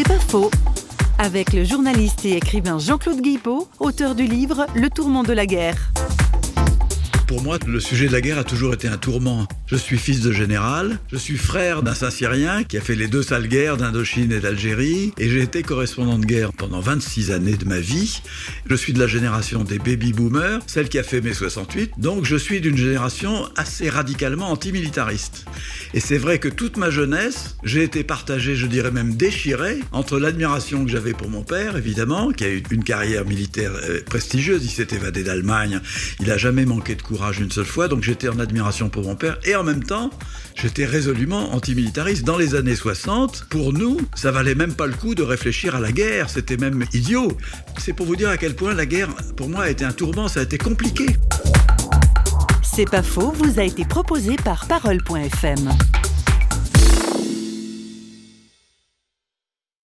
C'est pas faux. Avec le journaliste et écrivain Jean-Claude Guipaud, auteur du livre Le tourment de la guerre. Pour moi, le sujet de la guerre a toujours été un tourment. Je suis fils de général, je suis frère d'un Saint-Syrien qui a fait les deux sales guerres d'Indochine et d'Algérie, et j'ai été correspondant de guerre pendant 26 années de ma vie. Je suis de la génération des baby-boomers, celle qui a fait mai 68, donc je suis d'une génération assez radicalement antimilitariste. Et c'est vrai que toute ma jeunesse, j'ai été partagé, je dirais même déchiré, entre l'admiration que j'avais pour mon père, évidemment, qui a eu une carrière militaire euh, prestigieuse, il s'est évadé d'Allemagne, il a jamais manqué de courage une seule fois, donc j'étais en admiration pour mon père, et en même temps, j'étais résolument antimilitariste. Dans les années 60, pour nous, ça valait même pas le coup de réfléchir à la guerre, c'était même idiot. C'est pour vous dire à quel point la guerre, pour moi, a été un tourment, ça a été compliqué. C'est pas faux, vous a été proposé par Parole.fm.